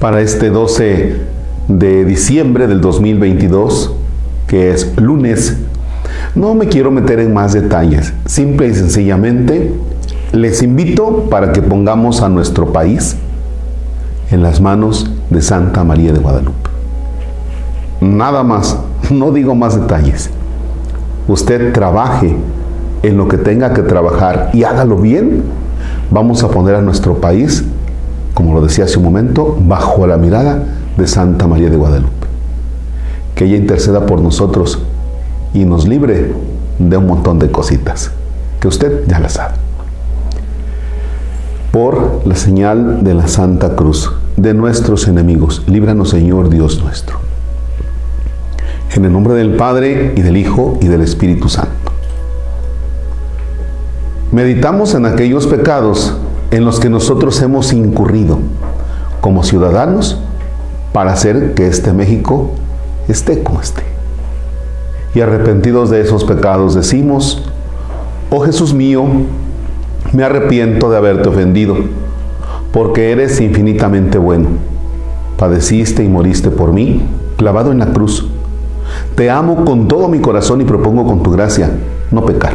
para este 12 de diciembre del 2022, que es lunes. No me quiero meter en más detalles, simple y sencillamente les invito para que pongamos a nuestro país en las manos de Santa María de Guadalupe. Nada más, no digo más detalles. Usted trabaje en lo que tenga que trabajar y hágalo bien. Vamos a poner a nuestro país, como lo decía hace un momento, bajo la mirada de Santa María de Guadalupe. Que ella interceda por nosotros y nos libre de un montón de cositas que usted ya la sabe por la señal de la Santa Cruz de nuestros enemigos. Líbranos, Señor Dios nuestro. En el nombre del Padre y del Hijo y del Espíritu Santo. Meditamos en aquellos pecados en los que nosotros hemos incurrido como ciudadanos para hacer que este México esté como esté. Y arrepentidos de esos pecados decimos, oh Jesús mío, me arrepiento de haberte ofendido, porque eres infinitamente bueno. Padeciste y moriste por mí, clavado en la cruz. Te amo con todo mi corazón y propongo con tu gracia no pecar.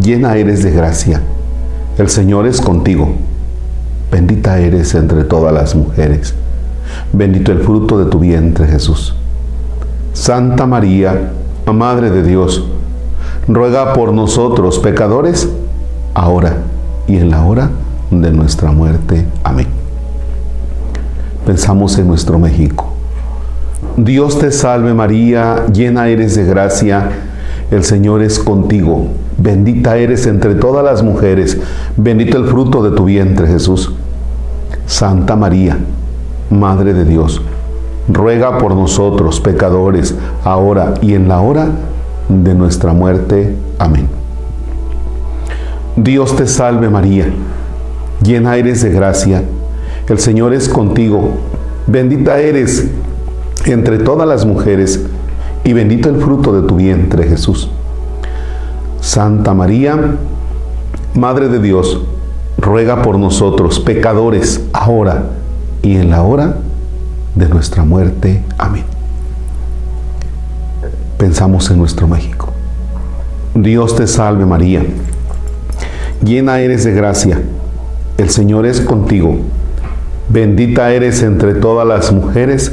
llena eres de gracia. El Señor es contigo. Bendita eres entre todas las mujeres. Bendito el fruto de tu vientre Jesús. Santa María, Madre de Dios, ruega por nosotros pecadores, ahora y en la hora de nuestra muerte. Amén. Pensamos en nuestro México. Dios te salve María, llena eres de gracia, el Señor es contigo, bendita eres entre todas las mujeres, bendito el fruto de tu vientre Jesús. Santa María, Madre de Dios, ruega por nosotros pecadores, ahora y en la hora de nuestra muerte. Amén. Dios te salve María, llena eres de gracia, el Señor es contigo, bendita eres entre todas las mujeres, y bendito el fruto de tu vientre Jesús. Santa María, Madre de Dios, ruega por nosotros, pecadores, ahora y en la hora de nuestra muerte. Amén. Pensamos en nuestro México. Dios te salve María llena eres de gracia, el Señor es contigo, bendita eres entre todas las mujeres,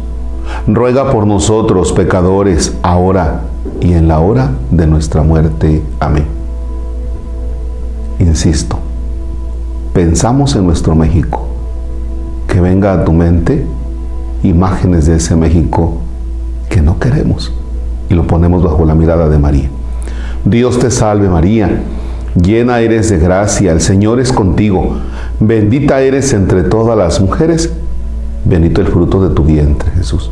ruega por nosotros pecadores, ahora y en la hora de nuestra muerte. Amén. Insisto, pensamos en nuestro México, que venga a tu mente imágenes de ese México que no queremos y lo ponemos bajo la mirada de María. Dios te salve María Llena eres de gracia, el Señor es contigo. Bendita eres entre todas las mujeres. Bendito el fruto de tu vientre, Jesús.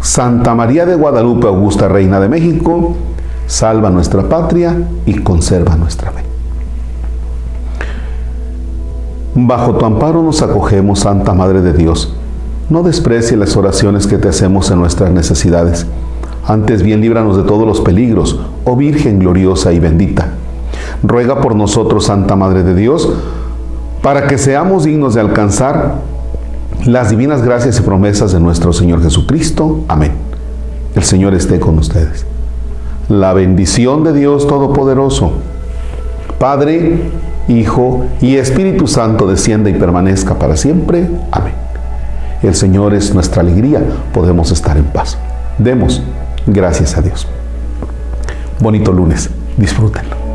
Santa María de Guadalupe, Augusta Reina de México, salva nuestra patria y conserva nuestra fe. Bajo tu amparo nos acogemos, Santa Madre de Dios no desprecie las oraciones que te hacemos en nuestras necesidades. Antes bien líbranos de todos los peligros, oh Virgen gloriosa y bendita. Ruega por nosotros, Santa Madre de Dios, para que seamos dignos de alcanzar las divinas gracias y promesas de nuestro Señor Jesucristo. Amén. El Señor esté con ustedes. La bendición de Dios Todopoderoso, Padre, Hijo y Espíritu Santo descienda y permanezca para siempre. Amén. El Señor es nuestra alegría, podemos estar en paz. Demos gracias a Dios. Bonito lunes, disfrútenlo.